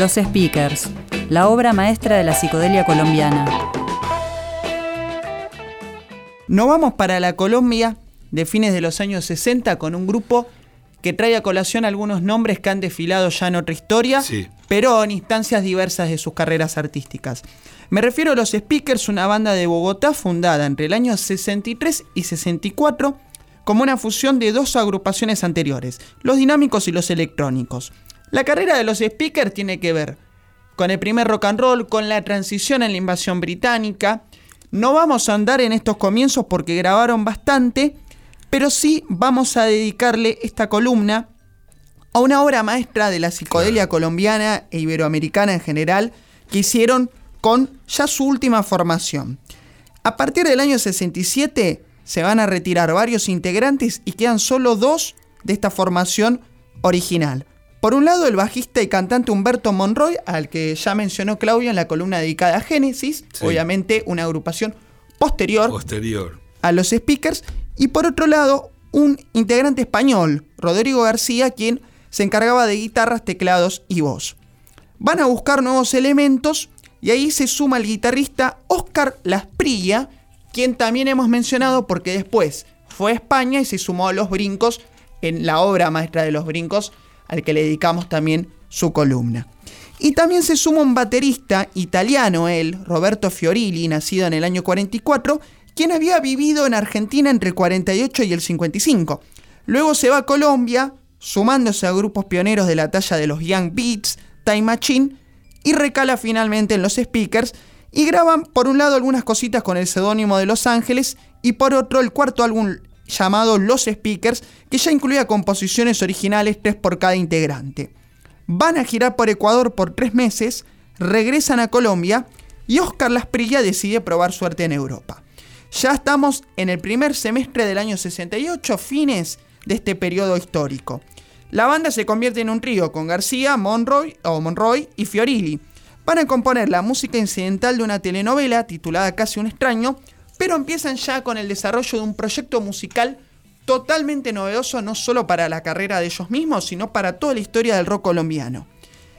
Los Speakers, la obra maestra de la psicodelia colombiana. Nos vamos para la Colombia de fines de los años 60 con un grupo que trae a colación algunos nombres que han desfilado ya en otra historia, pero en instancias diversas de sus carreras artísticas. Me refiero a los Speakers, una banda de Bogotá fundada entre el año 63 y 64 como una fusión de dos agrupaciones anteriores, los dinámicos y los electrónicos. La carrera de los Speakers tiene que ver con el primer rock and roll, con la transición en la invasión británica. No vamos a andar en estos comienzos porque grabaron bastante, pero sí vamos a dedicarle esta columna a una obra maestra de la psicodelia colombiana e iberoamericana en general que hicieron con ya su última formación. A partir del año 67 se van a retirar varios integrantes y quedan solo dos de esta formación original. Por un lado, el bajista y cantante Humberto Monroy, al que ya mencionó Claudio en la columna dedicada a Génesis, obviamente una agrupación posterior, posterior a los speakers. Y por otro lado, un integrante español, Rodrigo García, quien se encargaba de guitarras, teclados y voz. Van a buscar nuevos elementos y ahí se suma el guitarrista Oscar Lasprilla, quien también hemos mencionado porque después fue a España y se sumó a los brincos en la obra maestra de los brincos al que le dedicamos también su columna. Y también se suma un baterista italiano, él, Roberto Fiorilli, nacido en el año 44, quien había vivido en Argentina entre el 48 y el 55. Luego se va a Colombia, sumándose a grupos pioneros de la talla de los Young Beats, Time Machine, y recala finalmente en los speakers y graban por un lado algunas cositas con el seudónimo de Los Ángeles y por otro el cuarto álbum llamado Los Speakers, que ya incluía composiciones originales, tres por cada integrante. Van a girar por Ecuador por tres meses, regresan a Colombia y Oscar Lasprilla decide probar suerte en Europa. Ya estamos en el primer semestre del año 68, fines de este periodo histórico. La banda se convierte en un trío con García, Monroy, o Monroy y Fiorilli. Van a componer la música incidental de una telenovela titulada Casi un extraño, pero empiezan ya con el desarrollo de un proyecto musical totalmente novedoso no solo para la carrera de ellos mismos, sino para toda la historia del rock colombiano.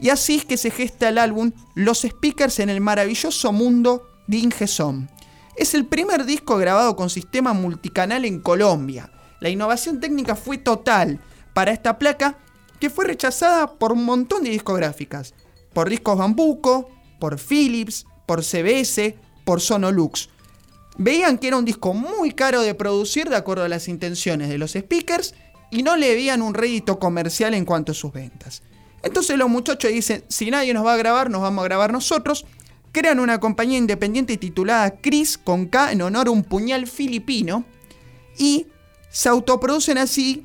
Y así es que se gesta el álbum Los Speakers en el maravilloso mundo de Ingesom. Es el primer disco grabado con sistema multicanal en Colombia. La innovación técnica fue total para esta placa que fue rechazada por un montón de discográficas. Por Discos Bambuco, por Philips, por CBS, por Sonolux veían que era un disco muy caro de producir de acuerdo a las intenciones de los speakers y no le veían un rédito comercial en cuanto a sus ventas. Entonces los muchachos dicen, si nadie nos va a grabar, nos vamos a grabar nosotros. Crean una compañía independiente titulada Chris con K en honor a un puñal filipino y se autoproducen así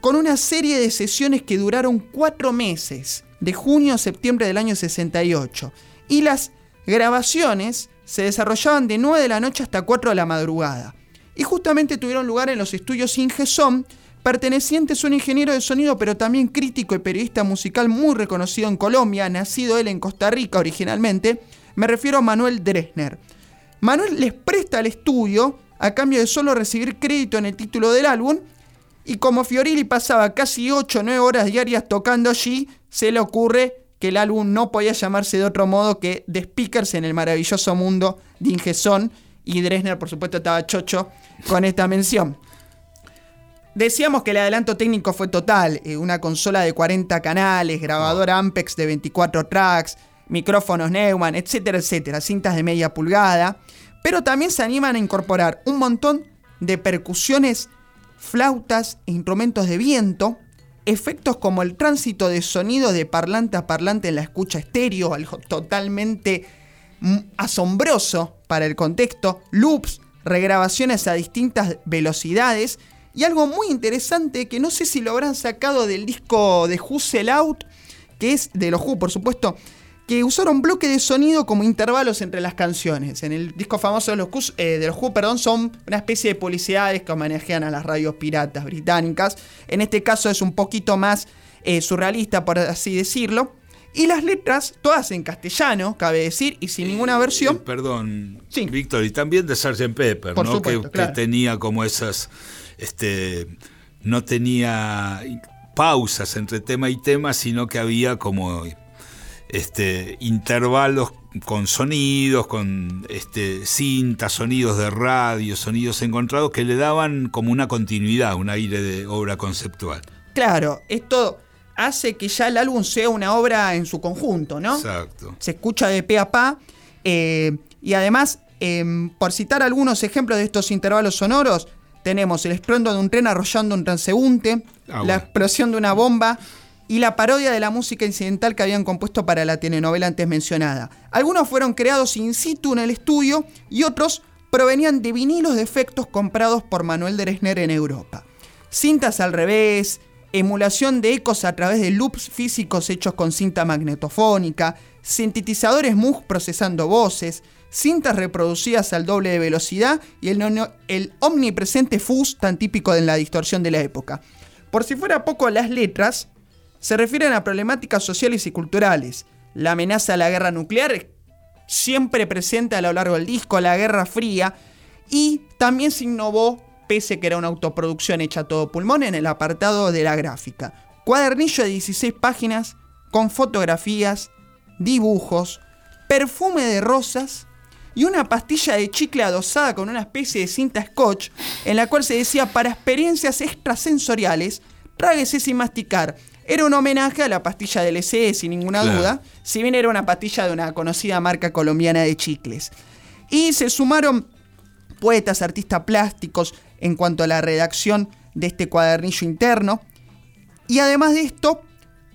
con una serie de sesiones que duraron cuatro meses, de junio a septiembre del año 68. Y las grabaciones se desarrollaban de 9 de la noche hasta 4 de la madrugada. Y justamente tuvieron lugar en los estudios Ingesom, pertenecientes a un ingeniero de sonido, pero también crítico y periodista musical muy reconocido en Colombia, nacido él en Costa Rica originalmente, me refiero a Manuel Dresner. Manuel les presta el estudio a cambio de solo recibir crédito en el título del álbum, y como Fiorilli pasaba casi 8 o 9 horas diarias tocando allí, se le ocurre que el álbum no podía llamarse de otro modo que The Speakers en el maravilloso mundo de Ingeson y Dresner por supuesto estaba chocho con esta mención. Decíamos que el adelanto técnico fue total, eh, una consola de 40 canales, grabador Ampex de 24 tracks, micrófonos Neumann, etcétera, etcétera, cintas de media pulgada, pero también se animan a incorporar un montón de percusiones, flautas e instrumentos de viento, efectos como el tránsito de sonido de parlante a parlante en la escucha estéreo, algo totalmente mm, asombroso para el contexto, loops, regrabaciones a distintas velocidades y algo muy interesante que no sé si lo habrán sacado del disco de Who Out, que es de los Who, por supuesto, que usaron bloque de sonido como intervalos entre las canciones. En el disco famoso de los, eh, de los Who, perdón, son una especie de publicidades que manejan a las radios piratas británicas. En este caso es un poquito más eh, surrealista, por así decirlo. Y las letras, todas en castellano, cabe decir, y sin ninguna versión. Eh, perdón, Víctor, y también de Sgt. Pepper, ¿no? que, tenía como esas. Este, no tenía pausas entre tema y tema, sino que había como este, intervalos con sonidos, con este, cintas, sonidos de radio, sonidos encontrados que le daban como una continuidad, un aire de obra conceptual. Claro, esto hace que ya el álbum sea una obra en su conjunto, ¿no? Exacto. Se escucha de pe a pa. Eh, y además, em, por citar algunos ejemplos de estos intervalos sonoros, tenemos el estruendo de un tren arrollando un transeúnte, ah, la explosión de una bomba y la parodia de la música incidental que habían compuesto para la telenovela antes mencionada. Algunos fueron creados in situ en el estudio y otros provenían de vinilos de efectos comprados por Manuel Dresner en Europa. Cintas al revés, emulación de ecos a través de loops físicos hechos con cinta magnetofónica, sintetizadores Moog procesando voces, cintas reproducidas al doble de velocidad y el, el omnipresente fuzz tan típico de la distorsión de la época. Por si fuera poco, las letras se refieren a problemáticas sociales y culturales. La amenaza a la guerra nuclear siempre presente a lo largo del disco, la Guerra Fría, y también se innovó pese que era una autoproducción hecha a todo pulmón, en el apartado de la gráfica. Cuadernillo de 16 páginas con fotografías, dibujos, perfume de rosas y una pastilla de chicle adosada con una especie de cinta scotch en la cual se decía para experiencias extrasensoriales, tráguese sin masticar. Era un homenaje a la pastilla del SE, sin ninguna duda, si bien era una pastilla de una conocida marca colombiana de chicles. Y se sumaron poetas, artistas plásticos, en cuanto a la redacción de este cuadernillo interno. Y además de esto,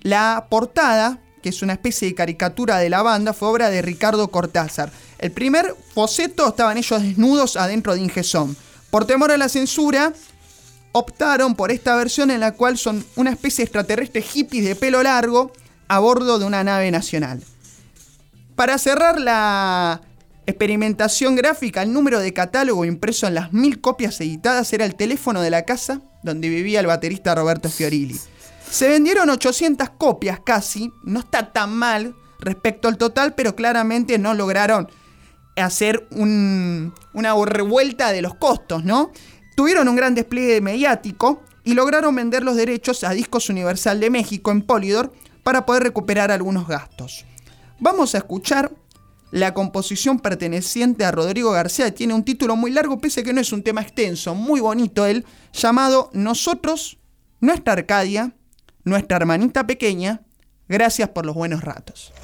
la portada, que es una especie de caricatura de la banda, fue obra de Ricardo Cortázar. El primer boceto estaban ellos desnudos adentro de Ingesón. Por temor a la censura, optaron por esta versión en la cual son una especie de extraterrestre hippies de pelo largo a bordo de una nave nacional. Para cerrar la, Experimentación gráfica, el número de catálogo impreso en las mil copias editadas era el teléfono de la casa donde vivía el baterista Roberto Fiorilli. Se vendieron 800 copias casi, no está tan mal respecto al total, pero claramente no lograron hacer una revuelta de los costos, ¿no? Tuvieron un gran despliegue mediático y lograron vender los derechos a Discos Universal de México en Polydor para poder recuperar algunos gastos. Vamos a escuchar la composición perteneciente a Rodrigo García tiene un título muy largo, pese a que no es un tema extenso, muy bonito él, llamado Nosotros, nuestra Arcadia, nuestra hermanita pequeña, gracias por los buenos ratos.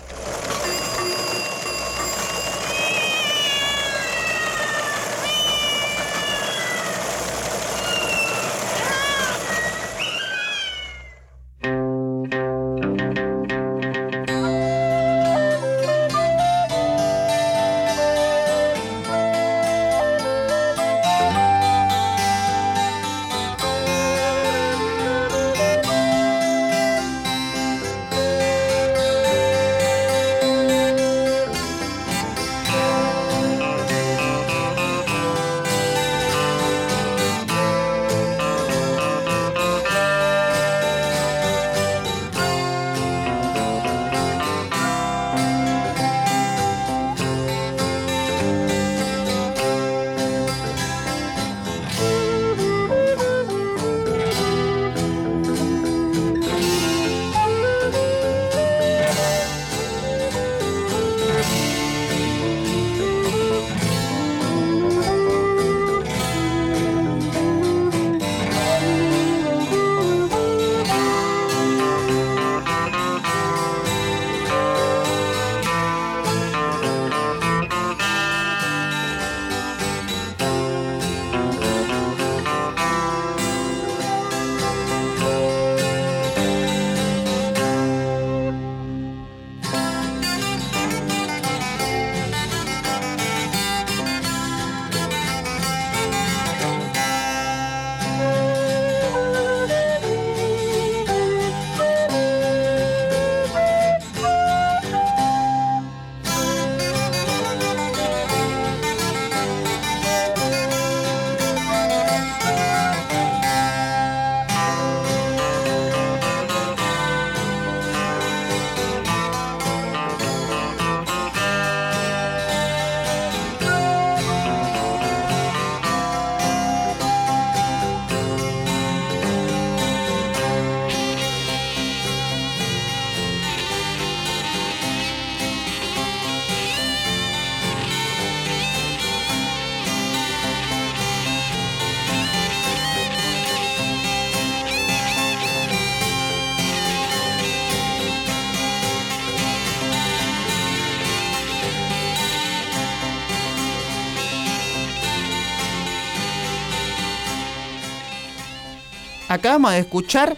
Acabamos de escuchar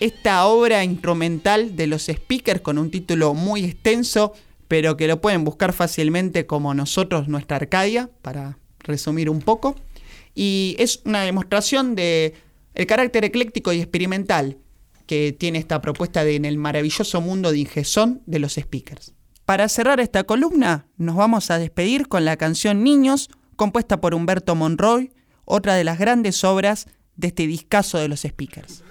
esta obra instrumental de los speakers con un título muy extenso, pero que lo pueden buscar fácilmente como nosotros, nuestra Arcadia, para resumir un poco. Y es una demostración de carácter ecléctico y experimental que tiene esta propuesta de en el maravilloso mundo de Ingesón de los speakers. Para cerrar esta columna, nos vamos a despedir con la canción Niños, compuesta por Humberto Monroy, otra de las grandes obras de este discazo de los speakers.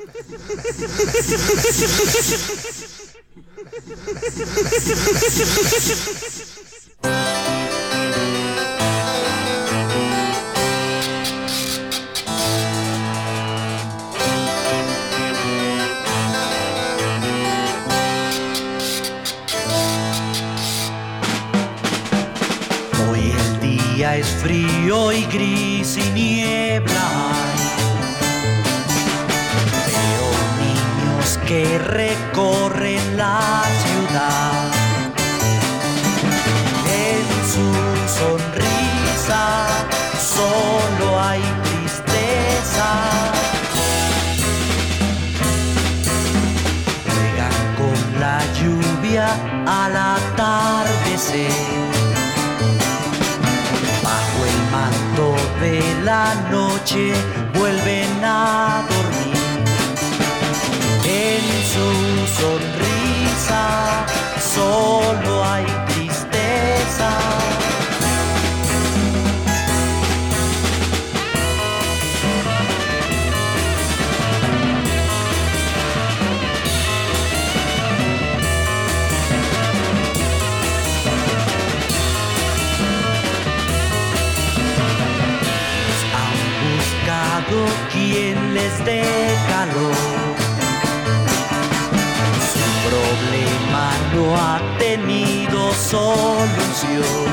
Hoy el día es frío y gris y niebla. Que recorren la ciudad. En su sonrisa solo hay tristeza. Juegan con la lluvia al atardecer. Bajo el manto de la noche solución.